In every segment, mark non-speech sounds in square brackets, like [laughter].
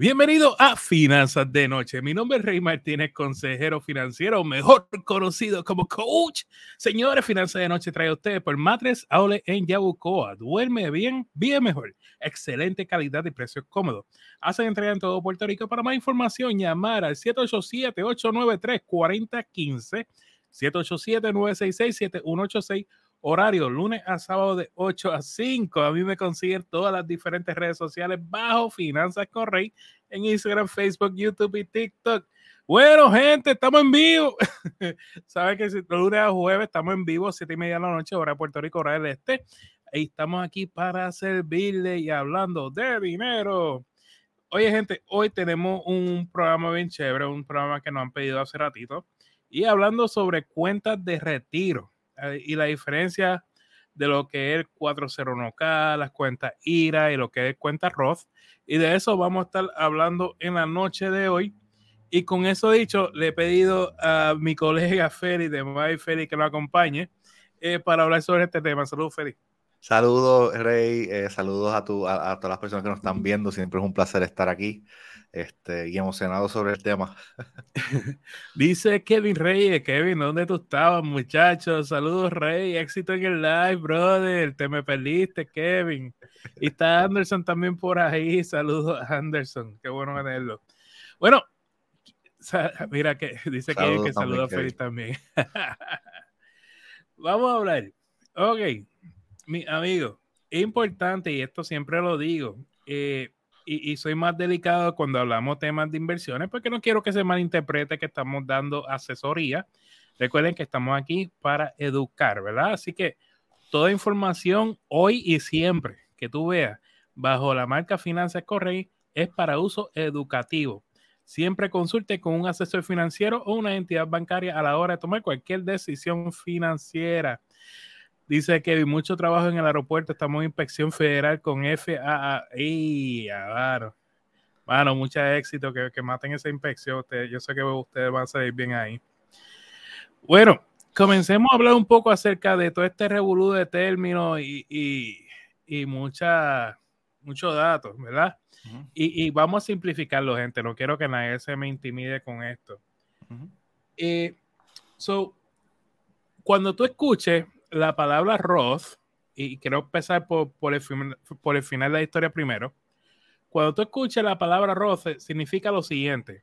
Bienvenido a Finanzas de Noche. Mi nombre es Rey Martínez, consejero financiero, mejor conocido como coach. Señores, Finanzas de Noche trae a ustedes por Matres Aule en Yabucoa. Duerme bien, bien mejor. Excelente calidad y precios cómodos. Hacen entrega en todo Puerto Rico. Para más información, llamar al 787-893-4015. 787-966-7186 horario lunes a sábado de 8 a 5. A mí me consiguen todas las diferentes redes sociales bajo Finanzas Correy en Instagram, Facebook, YouTube y TikTok. Bueno, gente, estamos en vivo. [laughs] Saben que si, lunes a jueves estamos en vivo, 7 y media de la noche, hora de Puerto Rico, hora del este. Y estamos aquí para servirle y hablando de dinero. Oye, gente, hoy tenemos un programa bien chévere, un programa que nos han pedido hace ratito. Y hablando sobre cuentas de retiro y la diferencia de lo que es el 401k, las cuentas IRA y lo que es cuenta Roth. Y de eso vamos a estar hablando en la noche de hoy. Y con eso dicho, le he pedido a mi colega Feli de My Feli que lo acompañe eh, para hablar sobre este tema. Saludos, Feli. Saludos, Rey. Eh, saludos a, tu, a, todas las personas que nos están viendo. Siempre es un placer estar aquí este, y emocionado sobre el tema. [laughs] Dice Kevin Reyes, Kevin, ¿dónde tú estabas, muchachos? Saludos, Rey, éxito en el live, brother. Te me perdiste, Kevin. Y está Anderson también por ahí. Saludos, Anderson. Qué bueno tenerlo. Bueno, mira que [laughs] dice Kevin que saluda a Feliz también. [laughs] Vamos a hablar. Ok, mi amigo, es importante, y esto siempre lo digo, eh, y, soy más delicado cuando hablamos temas de inversiones, porque no quiero que se malinterprete que estamos dando asesoría. Recuerden que estamos aquí para educar, ¿verdad? Así que toda información hoy y siempre que tú veas bajo la marca Finanzas Correy es para uso educativo. Siempre consulte con un asesor financiero o una entidad bancaria a la hora de tomar cualquier decisión financiera. Dice que mucho trabajo en el aeropuerto, estamos en inspección federal con FAA. Y claro. Bueno, mucho éxito, que, que maten esa inspección. yo sé que ustedes van a salir bien ahí. Bueno, comencemos a hablar un poco acerca de todo este revolú de términos y, y, y mucha, muchos datos, ¿verdad? y, vamos a simplificarlo, gente. No quiero que nadie se me intimide con esto. Eh, so, cuando tú escuches la palabra Roth, y quiero empezar por, por, el, por el final de la historia primero. Cuando tú escuchas la palabra Roth, eh, significa lo siguiente.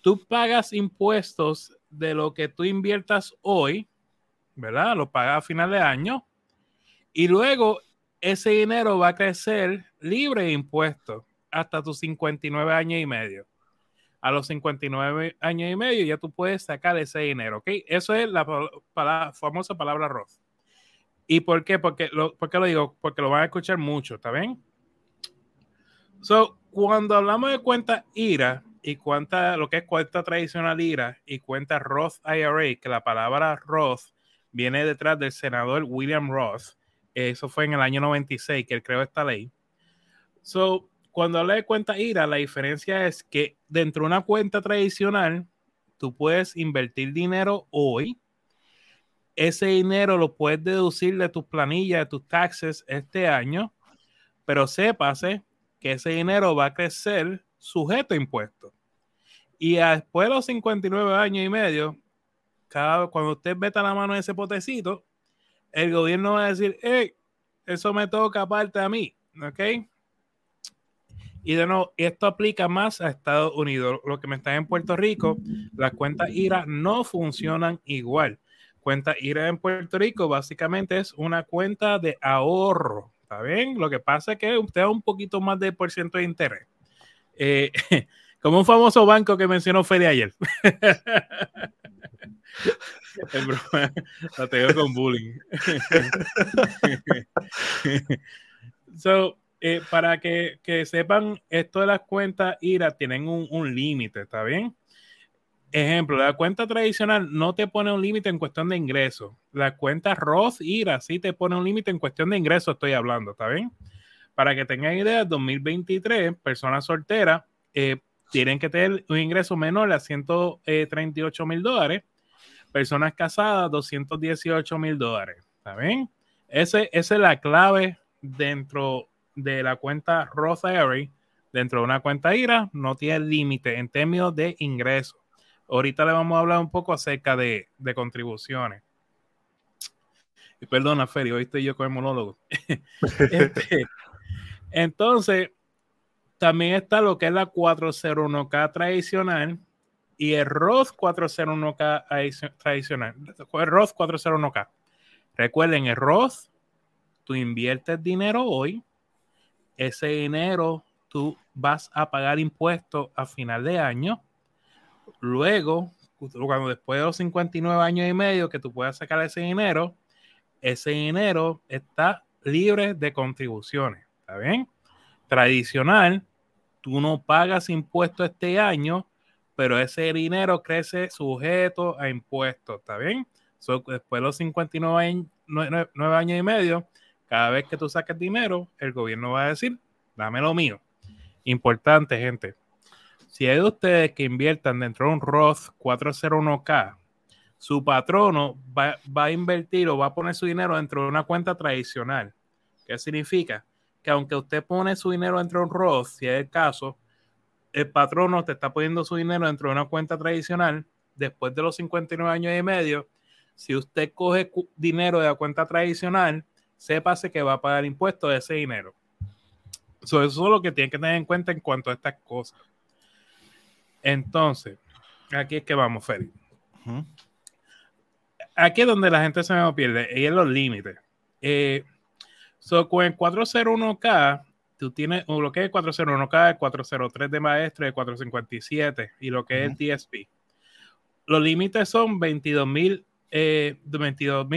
Tú pagas impuestos de lo que tú inviertas hoy, ¿verdad? Lo pagas a final de año. Y luego ese dinero va a crecer libre de impuestos hasta tus 59 años y medio a los 59 años y medio ya tú puedes sacar ese dinero, ¿ok? Eso es la, famosa palabra Roth. ¿Y por qué? Porque lo, ¿Por lo digo? Porque lo van a escuchar mucho, ¿está bien? So, cuando hablamos de cuenta IRA y cuenta, lo que es cuenta tradicional IRA y cuenta Roth IRA, que la palabra Roth viene detrás del senador William Roth, eso fue en el año 96 que él creó esta ley. So, cuando habla de cuenta IRA, la diferencia es que dentro de una cuenta tradicional, tú puedes invertir dinero hoy. Ese dinero lo puedes deducir de tus planillas, de tus taxes este año, pero sépase que ese dinero va a crecer sujeto a impuestos. Y después de los 59 años y medio, cada, cuando usted meta la mano en ese potecito, el gobierno va a decir, hey, eso me toca aparte a mí, ¿ok? Y de nuevo, esto aplica más a Estados Unidos. Lo que me está en Puerto Rico, las cuentas IRA no funcionan igual. Cuenta IRA en Puerto Rico básicamente es una cuenta de ahorro. ¿Está bien? Lo que pasa es que usted da un poquito más de por ciento de interés. Eh, [laughs] como un famoso banco que mencionó Fede ayer. [laughs] es broma, la tengo con bullying. [laughs] so, eh, para que, sepan, esto de las cuentas IRA tienen un, límite, ¿está bien? Ejemplo, la cuenta tradicional no te pone un límite en cuestión de ingresos. La cuenta Roth IRA sí te pone un límite en cuestión de ingresos, estoy hablando, ¿está bien? Para que tengan idea, 2023, personas solteras eh, tienen que tener un ingreso menor a 138 mil dólares. Personas casadas, 218 mil dólares. ¿Está bien? Ese, esa es la clave dentro de la cuenta IRA dentro de una cuenta IRA no tiene límite en términos de ingresos. Ahorita le vamos a hablar un poco acerca de, contribuciones. Y perdona, Feri, hoy estoy yo con el monólogo. [laughs] Este, entonces, también está lo que es la 401k tradicional y el Roth 401k tradicional. El Roth 401k. Recuerden, el Roth, tú inviertes dinero hoy, ese dinero tú vas a pagar impuestos a final de año. Luego, cuando después de los 59 años y medio que tú puedas sacar ese dinero, ese dinero está libre de contribuciones. ¿Está bien? Tradicional, tú no pagas impuestos este año, pero ese dinero crece sujeto a impuestos. ¿Está bien? después de los 59 años, años y medio, cada vez que tú saques dinero, el gobierno va a decir, dame lo mío. Importante, gente. Si hay de ustedes que inviertan dentro de un Roth 401k, su patrono va, a invertir o va a poner su dinero dentro de una cuenta tradicional. ¿Qué significa? Que aunque usted pone su dinero dentro de un Roth, si es el caso, el patrono te está poniendo su dinero dentro de una cuenta tradicional, después de los 59 años y medio, si usted coge dinero de la cuenta tradicional, sépase que va a pagar impuestos de ese dinero eso es lo que tienen que tener en cuenta en cuanto a estas cosas. Entonces, aquí es que vamos, Félix. Aquí es donde la gente se me pierde, y es los límites. Eh, con el 401k, tú tienes lo que es el 401k, el 403 de maestro, el 457 y lo que es el TSP. Los límites son 22.500. Eh, 22,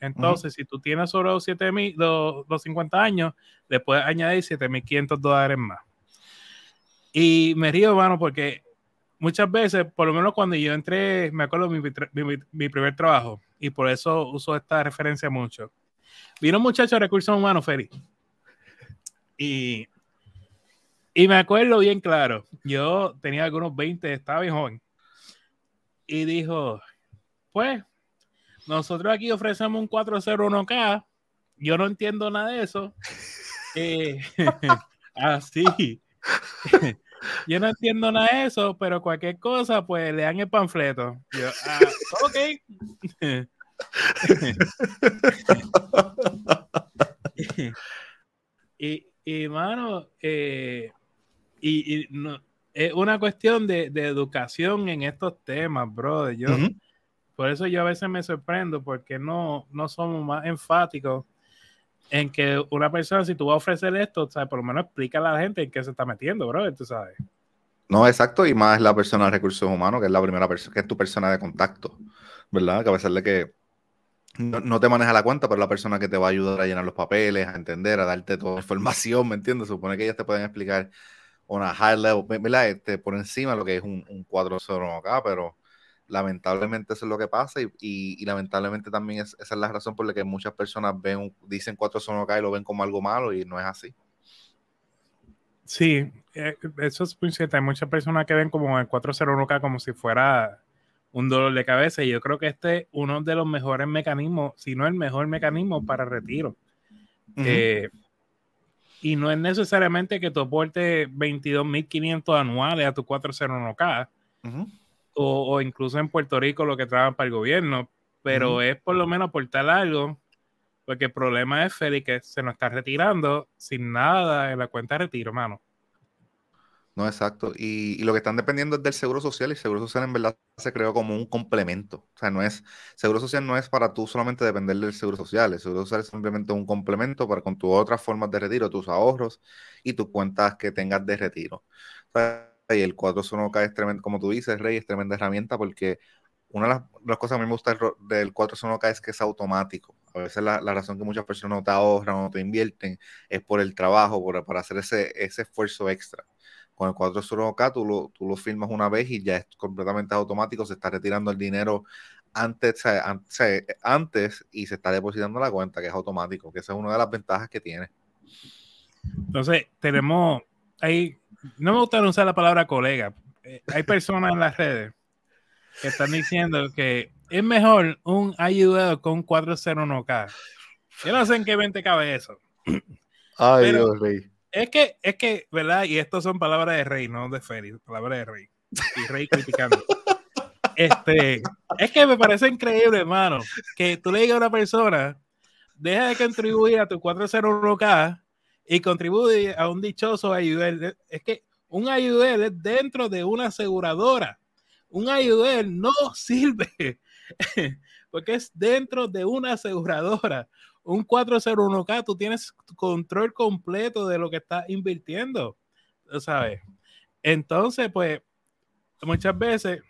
entonces, si tú tienes sobre los, 7, los, 50 años, le puedes añadir 7.500 dólares más. Y me río, hermano, porque muchas veces, por lo menos cuando yo entré, me acuerdo mi, mi, primer trabajo, y por eso uso esta referencia mucho. Vino un muchacho de recursos humanos, Feri. Y, y me acuerdo bien claro, yo tenía algunos 20, estaba bien joven. Y dijo, pues, nosotros aquí ofrecemos un 401k. Yo no entiendo nada de eso. [laughs] Eh, [laughs] así. [laughs] Yo no entiendo nada de eso, pero cualquier cosa, pues le dan el panfleto. Yo, ah, ok. y, y, mano, eh, y, no, es una cuestión de, de, educación en estos temas, bro. Yo, por eso yo a veces me sorprendo porque no, no somos más enfáticos en que una persona, si tú vas a ofrecer esto, ¿sabes? por lo menos explica a la gente en qué se está metiendo, bro, tú sabes. No, exacto, y más la persona de recursos humanos, que es la primera persona, que es tu persona de contacto, ¿verdad? Que a pesar de que no, te maneja la cuenta, pero la persona que te va a ayudar a llenar los papeles, a entender, a darte toda la información, ¿me entiendes? Supone que ellas te pueden explicar una high level, ¿verdad? Este, por encima lo que es un, un 4.0 acá, pero lamentablemente eso es lo que pasa y, lamentablemente también esa es la razón por la que muchas personas ven, dicen 4 son y lo ven como algo malo y no es así. Sí, eh, eso es muy cierto. Hay muchas personas que ven como el 401k como si fuera un dolor de cabeza y yo creo que este es uno de los mejores mecanismos, si no el mejor mecanismo para retiro. Eh, y no es necesariamente que tú aportes 22.500 anuales a tu 401k o, incluso en Puerto Rico lo que trabajan para el gobierno, pero es por lo menos aportar algo, porque el problema es Félix que se nos está retirando sin nada en la cuenta de retiro, mano. No, exacto. Y, lo que están dependiendo es del seguro social y el seguro social en verdad se creó como un complemento. O sea, no es, seguro social no es para tú solamente depender del seguro social. El seguro social es simplemente un complemento para con tus otras formas de retiro, tus ahorros y tus cuentas que tengas de retiro. O sea, y el 401k es tremendo, como tú dices, Rey, es tremenda herramienta porque una de las, cosas que a mí me gusta del 401k es que es automático. A veces la, razón que muchas personas no te ahorran o no te invierten es por el trabajo, por, para hacer ese, ese esfuerzo extra. Con el 401k tú lo, tú lo firmas una vez y ya es completamente automático, se está retirando el dinero antes, antes y se está depositando la cuenta, que es automático, que esa es una de las ventajas que tiene. Entonces, tenemos ahí no me gusta usar la palabra colega. Eh, hay personas en las redes que están diciendo que es mejor un ayudado con 401k. Yo no sé en qué mente cabe eso. Ay, Dios mío. Es que, es que, ¿verdad? Y esto son palabras de rey, no de Feri, palabras de rey. Y rey criticando. este, es que me parece increíble, hermano, que tú le digas a una persona, deja de contribuir a tu 401k y contribuye a un dichoso ayudel. Es que un ayudel es dentro de una aseguradora. Un ayudel no [laughs] sirve [laughs] porque es dentro de una aseguradora. Un 401k, tú tienes control completo de lo que estás invirtiendo, ¿sabes? Entonces, pues, muchas veces,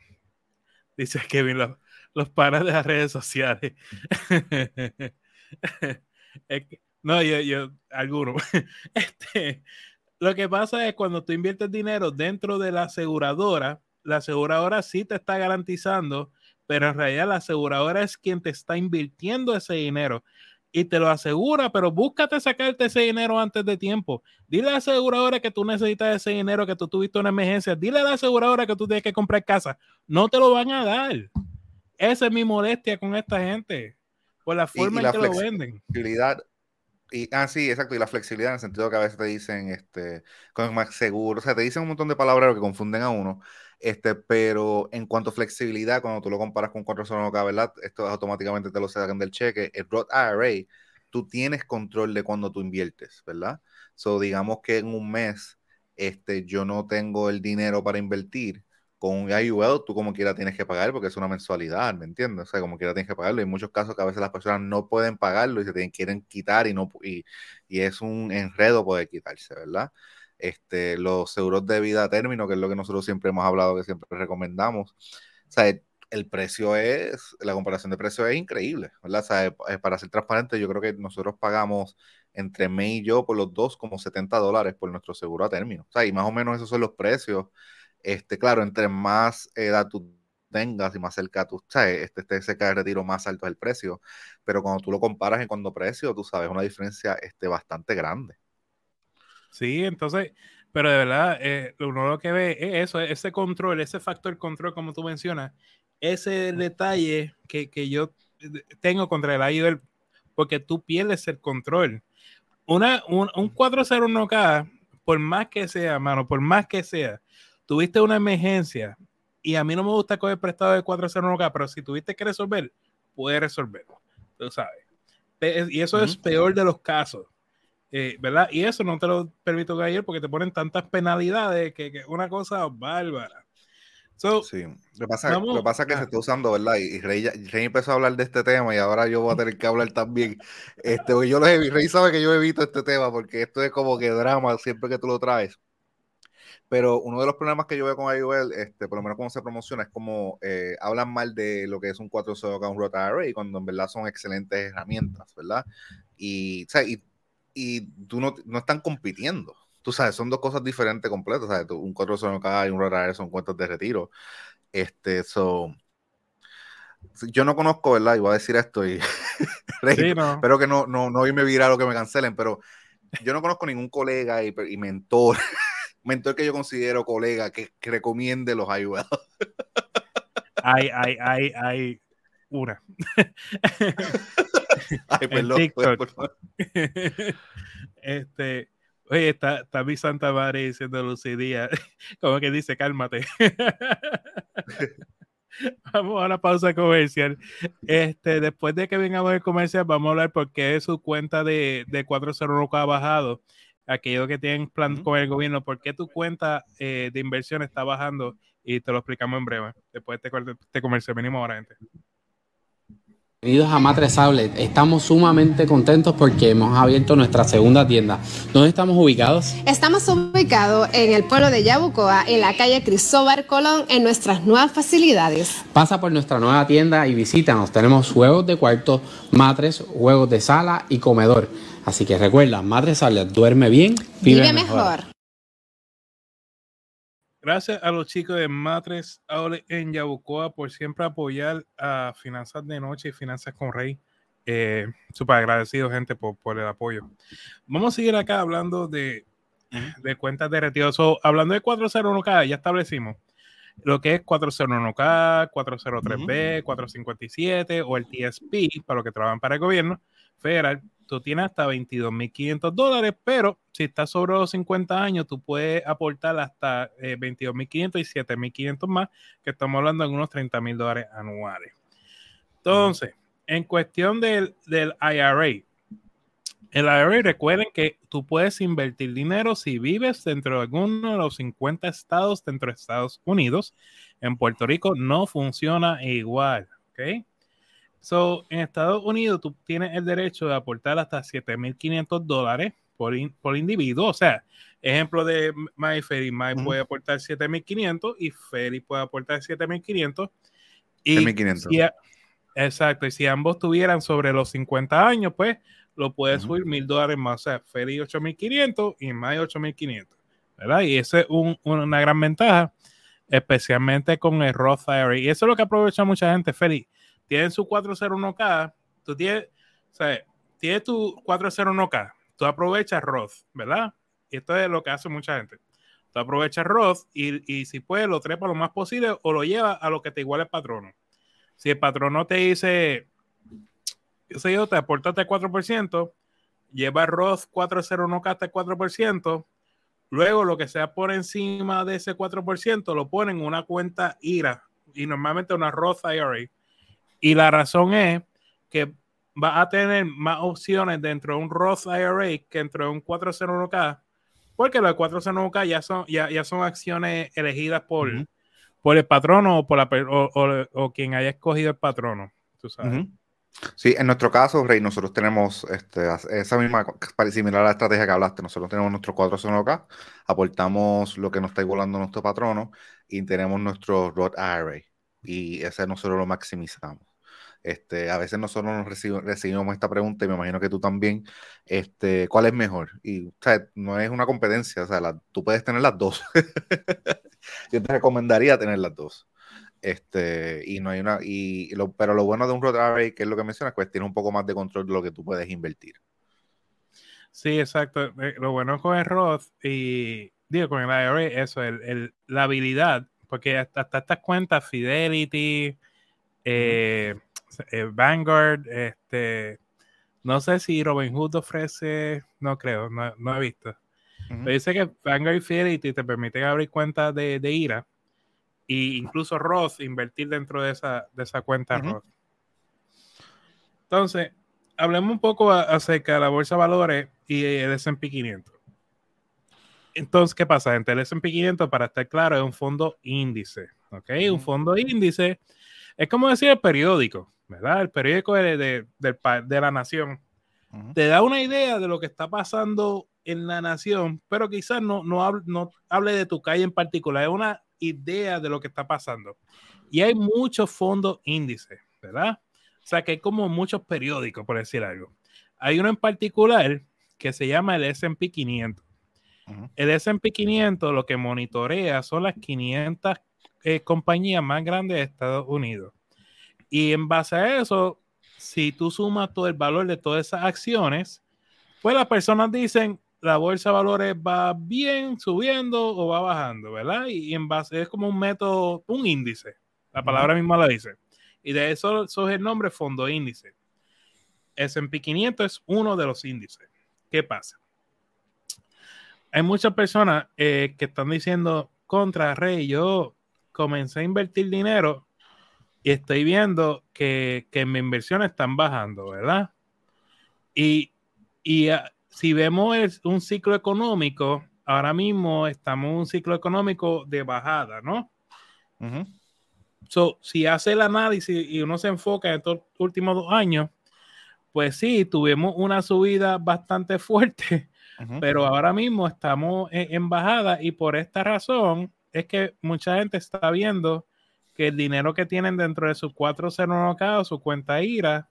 dice Kevin, los, los paras de las redes sociales. [laughs] no, yo, yo, alguno. [laughs] Este, lo que pasa es cuando tú inviertes dinero dentro de la aseguradora, la aseguradora sí te está garantizando pero en realidad la aseguradora es quien te está invirtiendo ese dinero y te lo asegura, pero búscate sacarte ese dinero antes de tiempo. Dile a la aseguradora que tú necesitas ese dinero, que tú tuviste una emergencia. Dile a la aseguradora que tú tienes que comprar casa. No te lo van a dar. Esa es mi molestia con esta gente, por la forma en que lo venden. Y, ah, sí, exacto. Y la flexibilidad en el sentido que a veces te dicen, este, con más seguro. O sea, te dicen un montón de palabras que confunden a uno. Este, pero en cuanto a flexibilidad, cuando tú lo comparas con 401k, ¿verdad? Esto automáticamente te lo sacan del cheque. El Roth IRA, tú tienes control de cuando tú inviertes, ¿verdad? So, digamos que en un mes, este, yo no tengo el dinero para invertir. Con un IUL, tú como quiera tienes que pagar porque es una mensualidad, ¿me entiendes? O sea, como quiera tienes que pagarlo. Hay muchos casos que a veces las personas no pueden pagarlo y se tienen, quieren quitar y, no, y, y es un enredo poder quitarse, ¿verdad? este, los seguros de vida a término, que es lo que nosotros siempre hemos hablado, que siempre recomendamos. O sea, el precio es, la comparación de precio es increíble, ¿verdad? O sea, eh, para ser transparente, yo creo que nosotros pagamos entre May y yo por los dos como 70 dólares por nuestro seguro a término. O sea, y más o menos esos son los precios. Este, claro, entre más edad tú tengas y más cerca tú, sabes, este, este cerca de retiro, más alto es el precio. Pero cuando tú lo comparas en cuanto precio, tú sabes una diferencia este, bastante grande. Sí, entonces, pero de verdad, eh, uno lo que ve es eso, ese control, ese factor control, como tú mencionas, ese detalle que, que yo tengo contra el IDL, porque tú pierdes el control. Una, un, un 401k, por más que sea, mano, por más que sea, tuviste una emergencia y a mí no me gusta coger prestado de 401k, pero si tuviste que resolver, puedes resolverlo, tú sabes. Y eso es peor de los casos. Eh, ¿Verdad? Y eso no te lo permito caer porque te ponen tantas penalidades que es una cosa bárbara. sí, lo que pasa, lo pasa es que se está usando, ¿verdad? Y Rey, empezó a hablar de este tema y ahora yo voy a tener que hablar también. Este, yo Rey sabe que yo evito este tema porque esto es como que drama siempre que tú lo traes. Pero uno de los problemas que yo veo con IOL, este, por lo menos como se promociona, es como eh, hablan mal de lo que es un 4 k un Rota Array, cuando en verdad son excelentes herramientas, ¿verdad? Y, o sea, y y tú no, no están compitiendo. Tú sabes, son dos cosas diferentes completas. ¿sabes? Un 401k y un RRR son cuentas de retiro. Este, so, yo no conozco, ¿verdad? Y voy a decir esto y [laughs] espero que no, no, no irme viral o que me cancelen, pero yo no conozco ningún colega y, mentor, mentor que yo considero colega que, recomiende los IUL. hay, hay, hay, hay una. [laughs] Ay, este, oye, está, está, mi Santa María diciendo Lucidía, [laughs] como que dice, cálmate. [laughs] vamos a la pausa comercial. Este, después de que vengamos el comercial, vamos a hablar por qué su cuenta de, de 401 ha bajado. Aquellos que tienen plan con el gobierno, por qué tu cuenta eh, de inversión está bajando y te lo explicamos en breve. Después de este, este comercial, venimos ahora, gente. Bienvenidos a Matres Outlet. Estamos sumamente contentos porque hemos abierto nuestra segunda tienda. ¿Dónde estamos ubicados? Estamos ubicados en el pueblo de Yabucoa, en la calle Cristóbal Colón, en nuestras nuevas facilidades. Pasa por nuestra nueva tienda y visítanos. Tenemos juegos de cuarto, matres, juegos de sala y comedor. Así que recuerda, Matres Outlet, duerme bien, vive, mejor. Gracias a los chicos de Matres en Yabucoa por siempre apoyar a Finanzas de Noche y Finanzas con Rey. Eh, Súper agradecido, gente, por, por, el apoyo. Vamos a seguir acá hablando de, de cuentas de retiro. hablando de 401k, ya establecimos lo que es 401k, 403b, 457 o el TSP, para los que trabajan para el gobierno federal. Tú tienes hasta 22.500 dólares, pero si estás sobre los 50 años, tú puedes aportar hasta 22.500 eh, y 7.500 más, que estamos hablando de unos 30.000 dólares anuales. Entonces, en cuestión del, del IRA, el IRA, recuerden que tú puedes invertir dinero si vives dentro de alguno de los 50 estados dentro de Estados Unidos. En Puerto Rico no funciona igual, ¿ok? So, en Estados Unidos tú tienes el derecho de aportar hasta 7.500 dólares por, por individuo. O sea, ejemplo de My Ferry, My puede aportar 7.500 y Ferry puede aportar 7.500. Y 7.500. exacto, y si ambos tuvieran sobre los 50 años, pues lo puedes subir mil dólares más. O sea, Ferry 8.500 y My 8.500. ¿Verdad? Y esa es una gran ventaja, especialmente con el Roth IRA. Y eso es lo que aprovecha mucha gente, Ferry tienen su 401k, tú tienes, o tienes tu 401k, tú aprovechas Roth, ¿verdad? Y esto es lo que hace mucha gente. Tú aprovechas Roth y, y si puedes lo trepa lo más posible o lo lleva a lo que te iguale el patrono. Si el patrono te dice, yo sé yo, te aportaste 4%, lleva Roth 401k hasta 4%, luego lo que sea por encima de ese 4% lo ponen en una cuenta IRA y normalmente una Roth IRA y la razón es que va a tener más opciones dentro de un Roth IRA que dentro de un 401k, porque los 401k ya son, ya, ya son acciones elegidas por, por el patrono o, por la, o, quien haya escogido el patrono. Tú sabes. Sí, en nuestro caso, Rey, nosotros tenemos este, esa misma, similar a la estrategia que hablaste, nosotros tenemos nuestro 401k, aportamos lo que nos está igualando nuestro patrono y tenemos nuestro Roth IRA y ese nosotros lo maximizamos. Este, a veces nosotros nos recibimos, esta pregunta y me imagino que tú también, este, ¿cuál es mejor? Y, o sea, no es una competencia, o sea, tú puedes tener las dos. [laughs] Yo te recomendaría tener las dos. Este, y no hay una, y lo, pero lo bueno de un Roth IRA, que es lo que mencionas, pues tiene un poco más de control de lo que tú puedes invertir. Sí, exacto. Eh, lo bueno con el Roth y digo con el IRA, eso, el, la habilidad, porque hasta, hasta estas cuentas, Fidelity, eh, eh, Vanguard, este, no sé si Robinhood ofrece, no creo, no, he visto. Pero dice que Vanguard y Fidelity te permiten abrir cuentas de, IRA e incluso Roth invertir dentro de esa, de esa cuenta Roth. Entonces, hablemos un poco acerca de la bolsa de valores y el S&P 500. Entonces, ¿qué pasa? Entre el S&P 500, para estar claro, es un fondo índice, ¿ok? Un fondo índice es como decir el periódico. ¿verdad? El periódico de, de, la nación. Te da una idea de lo que está pasando en la nación, pero quizás no, no, hable, no hable de tu calle en particular, es una idea de lo que está pasando. Y hay muchos fondos índices, ¿verdad? O sea que hay como muchos periódicos, por decir algo. Hay uno en particular que se llama el SP 500. El SP 500 lo que monitorea son las 500 eh, compañías más grandes de Estados Unidos. Y en base a eso, si tú sumas todo el valor de todas esas acciones, pues las personas dicen la bolsa de valores va bien subiendo o va bajando, ¿verdad? Y, en base es como un método, un índice. La palabra misma la dice. Y de eso surge el nombre fondo índice. S&P 500 es uno de los índices. ¿Qué pasa? Hay muchas personas eh, que están diciendo contra Rey, yo comencé a invertir dinero y estoy viendo que, que mis inversiones están bajando, ¿verdad? Y, y ah, si vemos un ciclo económico, ahora mismo estamos en un ciclo económico de bajada, ¿no? so, si hace el análisis y uno se enfoca en estos últimos dos años, pues sí, tuvimos una subida bastante [laughs] fuerte, pero ahora mismo estamos en, en, bajada y por esta razón es que mucha gente está viendo que el dinero que tienen dentro de su 401k o su cuenta IRA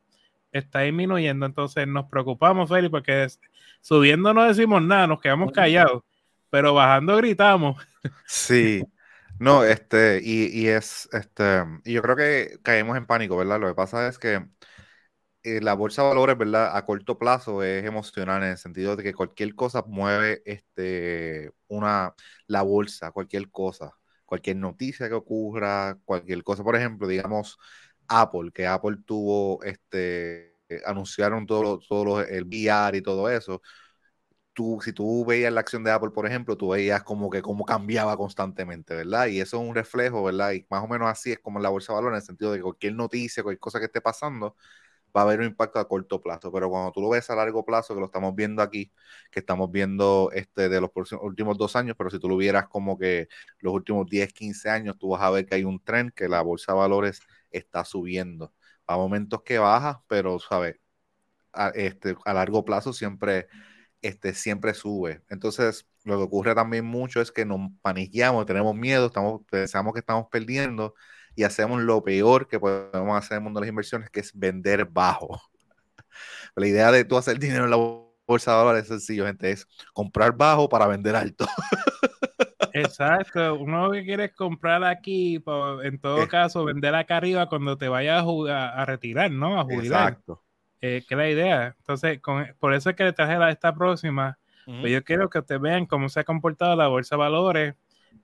está disminuyendo. Entonces nos preocupamos, Feli, porque subiendo no decimos nada, nos quedamos callados, pero bajando gritamos. Sí. No, este, y, es, este, y yo creo que caemos en pánico, ¿verdad? Lo que pasa es que eh, la bolsa de valores, ¿verdad? A corto plazo es emocional en el sentido de que cualquier cosa mueve, este, una, la bolsa, cualquier cosa cualquier noticia que ocurra, cualquier cosa, por ejemplo, digamos Apple, que Apple tuvo este anunciaron todo, todo el VR y todo eso, tú, si tú veías la acción de Apple, por ejemplo, tú veías como que cómo cambiaba constantemente, ¿verdad? Y eso es un reflejo, ¿verdad? Y más o menos así es como en la bolsa de valores, en el sentido de que cualquier noticia, cualquier cosa que esté pasando, va a haber un impacto a corto plazo. Pero cuando tú lo ves a largo plazo, que lo estamos viendo aquí, que estamos viendo este de los últimos dos años, pero si tú lo vieras como que los últimos 10, 15 años, tú vas a ver que hay un tren que la bolsa de valores está subiendo. A momentos que baja, pero, ¿sabes? A, este, a largo plazo siempre este, siempre sube. Entonces, lo que ocurre también mucho es que nos paniqueamos, tenemos miedo, estamos, pensamos que estamos perdiendo y hacemos lo peor que podemos hacer en el mundo de las inversiones, que es vender bajo. [laughs] La idea de tú hacer dinero en la bolsa de valores es sencillo, gente, es comprar bajo para vender alto. [laughs] Exacto, uno que quiere comprar aquí, en todo caso, vender acá arriba cuando te vayas a, a, retirar, ¿no? A jubilar. Exacto eh, que la idea. Entonces, por eso es que le traje la, esta próxima. Pues yo quiero que ustedes vean cómo se ha comportado la bolsa de valores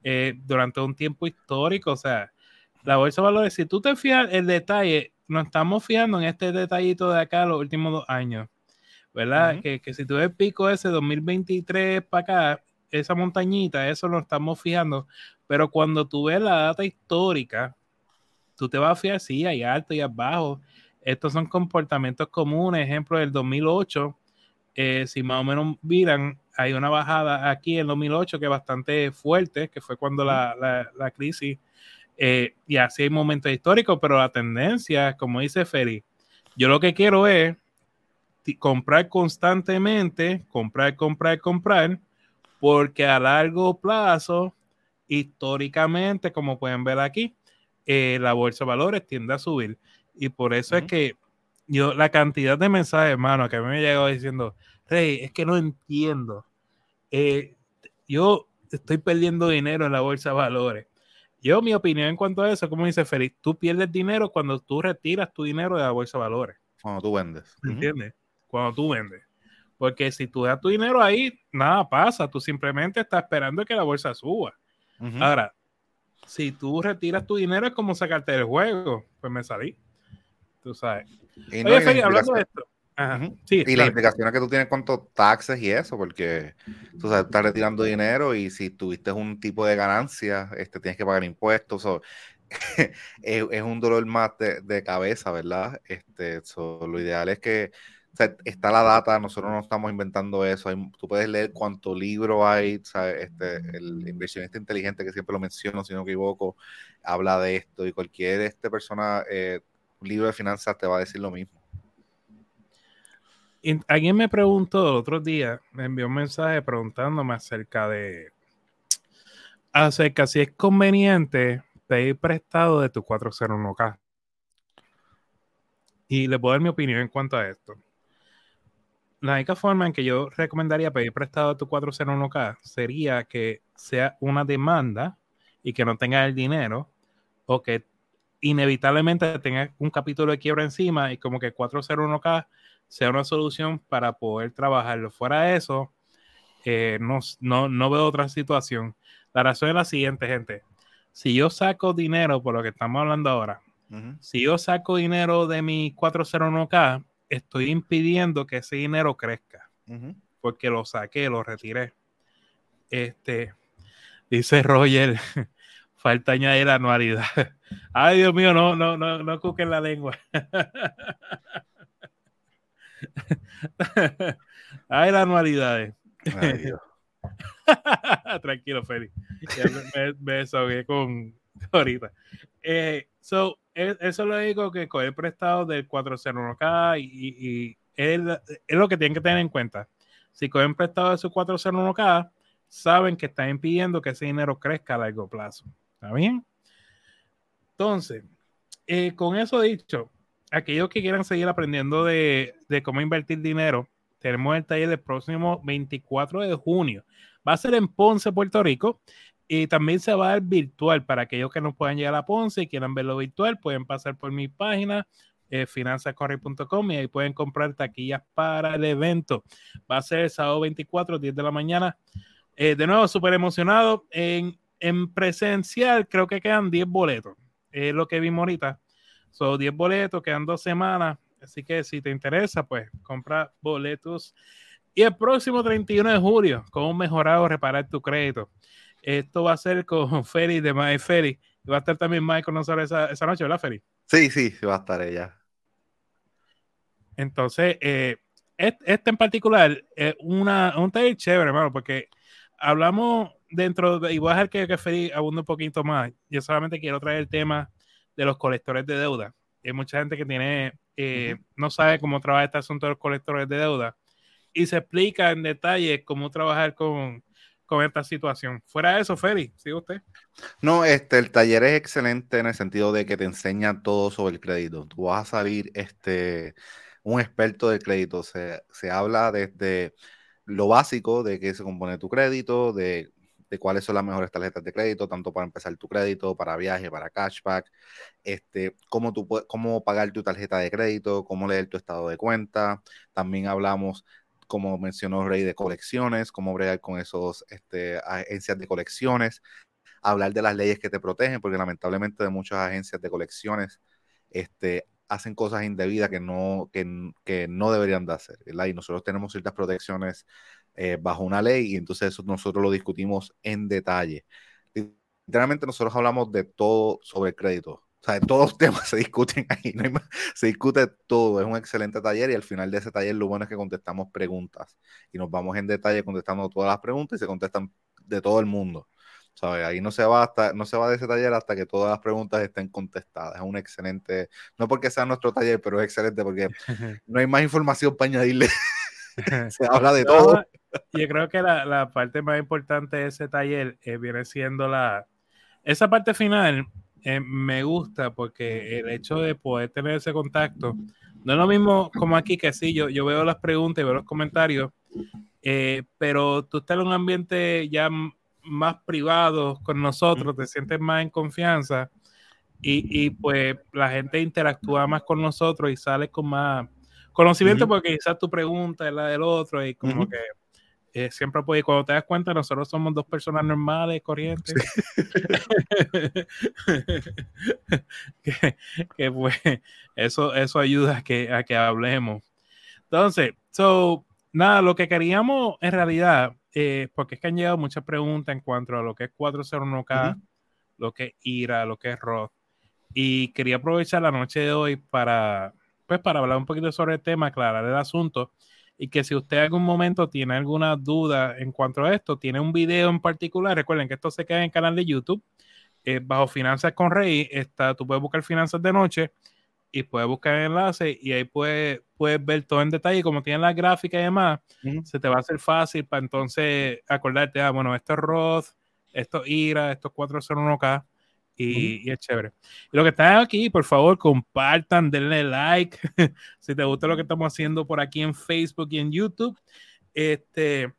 eh, durante un tiempo histórico. O sea, la bolsa de valores, si tú te fijas el detalle, nos estamos fijando en este detallito de acá los últimos dos años, ¿verdad? que, que, si tú ves pico ese 2023 para acá, esa montañita, eso lo estamos fijando. Pero cuando tú ves la data histórica, tú te vas a fijar, sí, hay alto y abajo estos son comportamientos comunes. Ejemplo, del 2008, eh, si más o menos miran, hay una bajada aquí en 2008 que es bastante fuerte, que fue cuando la, la, crisis, eh, y así hay momentos históricos, pero la tendencia, como dice Feri, yo lo que quiero es comprar constantemente, comprar, comprar, comprar, porque a largo plazo, históricamente, como pueden ver aquí, eh, la bolsa de valores tiende a subir. Y por eso es que yo, la cantidad de mensajes, hermano, que a mí me llegado diciendo, Rey, es que no entiendo. Eh, yo estoy perdiendo dinero en la bolsa de valores. Yo, mi opinión en cuanto a eso, como dice Félix, tú pierdes dinero cuando tú retiras tu dinero de la bolsa de valores. Cuando tú vendes. ¿Entiendes? Cuando tú vendes. Porque si tú das tu dinero ahí, nada pasa. Tú simplemente estás esperando que la bolsa suba. Ahora, si tú retiras tu dinero es como sacarte del juego. Pues me salí tú sabes. Y Oye, Feli, hablando de esto. Sí, y las implicaciones que tú tienes con tus taxes y eso, porque tú sabes, estás retirando dinero y si tuviste un tipo de ganancia, este, tienes que pagar impuestos. o [laughs] es, es, un dolor más de, de cabeza, ¿verdad? Este, lo ideal es que o sea, está la data, nosotros no estamos inventando eso. tú puedes leer cuánto libro hay, ¿sabes? Este, el inversionista inteligente, que siempre lo menciono, si no me equivoco, habla de esto y cualquier este persona eh, libro de finanzas te va a decir lo mismo. Alguien me preguntó el otro día, me envió un mensaje preguntándome acerca de acerca si es conveniente pedir prestado de tu 401k. Y le puedo dar mi opinión en cuanto a esto. La única forma en que yo recomendaría pedir prestado de tu 401k sería que sea una demanda y que no tengas el dinero o que inevitablemente tenga un capítulo de quiebra encima y como que 401k sea una solución para poder trabajarlo. Fuera de eso, eh, no, no, veo otra situación. La razón es la siguiente, gente. Si yo saco dinero, por lo que estamos hablando ahora, si yo saco dinero de mi 401k, estoy impidiendo que ese dinero crezca. Porque lo saqué, lo retiré. Este, dice Roger, [laughs] falta añadir la anualidad. [laughs] Ay, Dios mío, no, no, no, no cuquen la lengua. [laughs] [laughs] Ay, las anualidades. [laughs] Tranquilo, Félix. Me, me desahogué con [laughs] ahorita. Eh, so, eso lo digo que coger prestado del 401k y, y es, es, lo que tienen que tener en cuenta. Si cogen prestado de su 401k, saben que están impidiendo que ese dinero crezca a largo plazo. ¿Está bien? Entonces, eh, con eso dicho, aquellos que quieran seguir aprendiendo de, cómo invertir dinero, tenemos el taller del próximo 24 de junio. Va a ser en Ponce, Puerto Rico, y también se va a dar virtual para aquellos que no puedan llegar a Ponce y quieran verlo virtual, pueden pasar por mi página eh, y ahí pueden comprar taquillas para el evento. Va a ser el sábado 24, 10 de la mañana. Eh, de nuevo, súper emocionado. En en presencial creo que quedan 10 boletos. Es lo que vimos ahorita. Son 10 boletos, quedan dos semanas. Así que si te interesa, pues compra boletos. Y el próximo 31 de julio, con un mejorado reparar tu crédito. Esto va a ser con [laughs] Feri de My Feri. Va a estar también con nosotros esa, esa noche, ¿verdad, Feri? Sí, sí, va a estar ella. Entonces, eh, este en particular es una, un taller chévere, hermano, porque hablamos dentro de, y voy a dejar que, que Feli abunde un poquito más. Yo solamente quiero traer el tema de los colectores de deuda. Hay mucha gente que tiene, eh, no sabe cómo trabajar este asunto de los colectores de deuda y se explica en detalle cómo trabajar con, con esta situación. Fuera de eso, Feli, ¿sigue usted? No, este, el taller es excelente en el sentido de que te enseña todo sobre el crédito. Tú vas a salir este, un experto de crédito. Se, se habla desde lo básico de qué se compone tu crédito, de, de, cuáles son las mejores tarjetas de crédito, tanto para empezar tu crédito, para viaje, para cashback, este, cómo, tú, cómo pagar tu tarjeta de crédito, cómo leer tu estado de cuenta. También hablamos como mencionó Rey, de colecciones, cómo bregar con esos este, agencias de colecciones, hablar de las leyes que te protegen, porque lamentablemente de muchas agencias de colecciones este, hacen cosas indebidas que no, que, que no deberían de hacer, Y nosotros tenemos ciertas protecciones eh, bajo una ley y entonces eso nosotros lo discutimos en detalle. Literalmente nosotros hablamos de todo sobre el crédito. O sea, [laughs] todos los temas se discuten ahí, se discute todo. Es un excelente taller y al final de ese taller lo bueno es que contestamos preguntas y nos vamos en detalle contestando todas las preguntas y se contestan de todo el mundo. ¿sabes? Ahí no se va hasta, no se va de ese taller hasta que todas las preguntas estén contestadas. Es un excelente, no porque sea nuestro taller, pero es excelente porque [laughs] no hay más información para añadirle. [laughs] se habla de todo. Yo creo que la, la, parte más importante de ese taller eh, viene siendo la esa parte final eh, me gusta porque el hecho de poder tener ese contacto no es lo mismo como aquí que sí, yo, yo veo las preguntas y veo los comentarios, eh, pero tú estás en un ambiente ya más privado con nosotros, te sientes más en confianza y, y, pues la gente interactúa más con nosotros y sale con más conocimiento porque quizás tu pregunta es la del otro y como que eh, siempre puede, cuando te das cuenta, nosotros somos dos personas normales, corrientes. [laughs] que, pues eso, eso ayuda a que, a que hablemos. Entonces, so, nada, lo que queríamos en realidad, eh, porque es que han llegado muchas preguntas en cuanto a lo que es 401k, lo que es IRA, lo que es Roth. Y quería aprovechar la noche de hoy para, pues, para hablar un poquito sobre el tema, aclarar el asunto y que si usted en algún momento tiene alguna duda en cuanto a esto, tiene un video en particular, recuerden que esto se queda en el canal de YouTube, eh, bajo Finanzas con Rey, está, tú puedes buscar Finanzas de Noche y puedes buscar el enlace y ahí puedes, puedes ver todo en detalle, como tiene la gráfica y demás, se te va a hacer fácil para entonces acordarte, ah, bueno, esto es Roth, esto es IRA, esto es 401k, y, es chévere. Y lo que están aquí, por favor, compartan, denle like [laughs] si te gusta lo que estamos haciendo por aquí en Facebook y en YouTube. Este,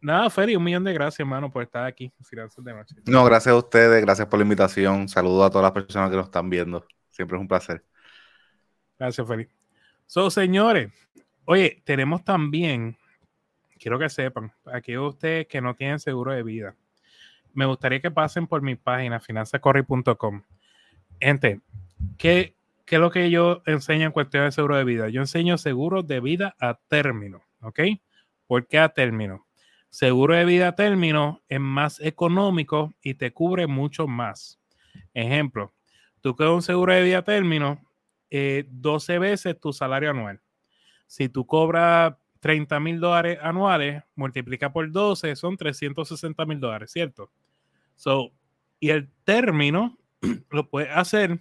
nada, Feri, un millón de gracias, hermano, por estar aquí de Noche. No, gracias a ustedes, gracias por la invitación. Saludos a todas las personas que nos están viendo. Siempre es un placer. Gracias, Feri. So, señores, oye, tenemos también, quiero que sepan, aquellos ustedes que no tienen seguro de vida me gustaría que pasen por mi página finanzacorri.com. Gente, ¿qué, ¿qué, es lo que yo enseño en cuestión de seguro de vida? Yo enseño seguro de vida a término, ¿ok? ¿Por qué a término? Seguro de vida a término es más económico y te cubre mucho más. Ejemplo, tú quedas un seguro de vida a término, 12 eh, veces tu salario anual. Si tú cobras 30 mil dólares anuales, multiplica por 12, son 360 mil dólares, ¿cierto? So, y el término [clears throat] lo puedes hacer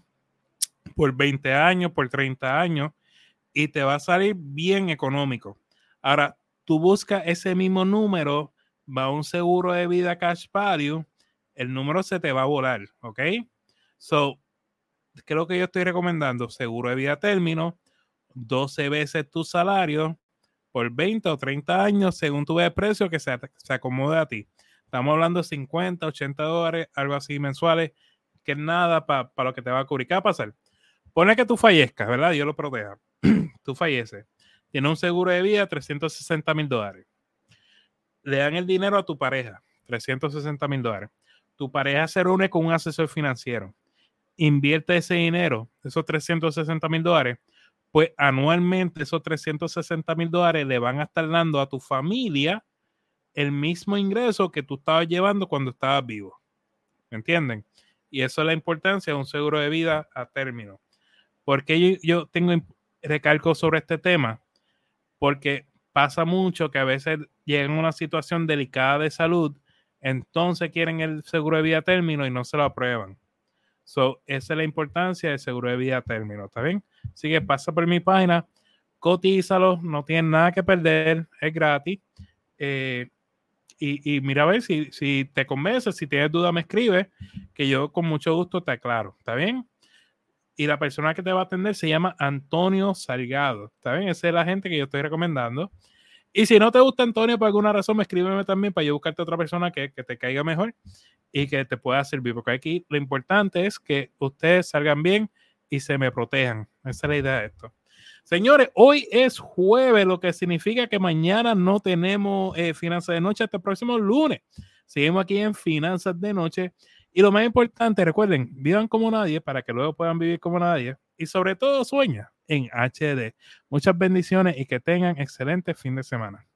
por 20 años, por 30 años, y te va a salir bien económico. Ahora, tú buscas ese mismo número, va a un seguro de vida cash value, el número se te va a volar, ¿ok? So, ¿qué es lo que yo estoy recomendando? Seguro de vida término, 12 veces tu salario por 20 o 30 años, según tu precio que se, se acomode a ti. Estamos hablando de 50, 80 dólares, algo así mensuales, que es nada para lo que te va a cubrir. ¿Qué va a pasar? Pone que tú fallezcas, ¿verdad? Dios lo proteja. [clears throat] tú falleces. Tienes un seguro de vida, 360 mil dólares. Le dan el dinero a tu pareja, 360 mil dólares. Tu pareja se reúne con un asesor financiero. Invierte ese dinero, esos 360 mil dólares, pues anualmente esos 360 mil dólares le van a estar dando a tu familia el mismo ingreso que tú estabas llevando cuando estabas vivo. ¿Me entienden? Y eso es la importancia de un seguro de vida a término. porque yo, yo tengo recalco sobre este tema? Porque pasa mucho que a veces llegan a una situación delicada de salud, entonces quieren el seguro de vida a término y no se lo aprueban. So, esa es la importancia del seguro de vida a término, ¿está bien? Así que pasa por mi página, cotízalo, no tienes nada que perder, es gratis. Eh, y, mira a ver si, si te convence, si tienes duda me escribe, que yo con mucho gusto te aclaro, ¿está bien? Y la persona que te va a atender se llama Antonio Salgado, ¿está bien? Esa es la gente que yo estoy recomendando. Y si no te gusta Antonio por alguna razón, me escríbeme también para yo buscarte otra persona que, que te caiga mejor y que te pueda servir, porque aquí lo importante es que ustedes salgan bien y se me protejan. Esa es la idea de esto. Señores, hoy es jueves, lo que significa que mañana no tenemos eh, finanzas de noche hasta el próximo lunes. Seguimos aquí en finanzas de noche. Y lo más importante, recuerden, vivan como nadie para que luego puedan vivir como nadie. Y sobre todo, sueña en HD. Muchas bendiciones y que tengan excelente fin de semana.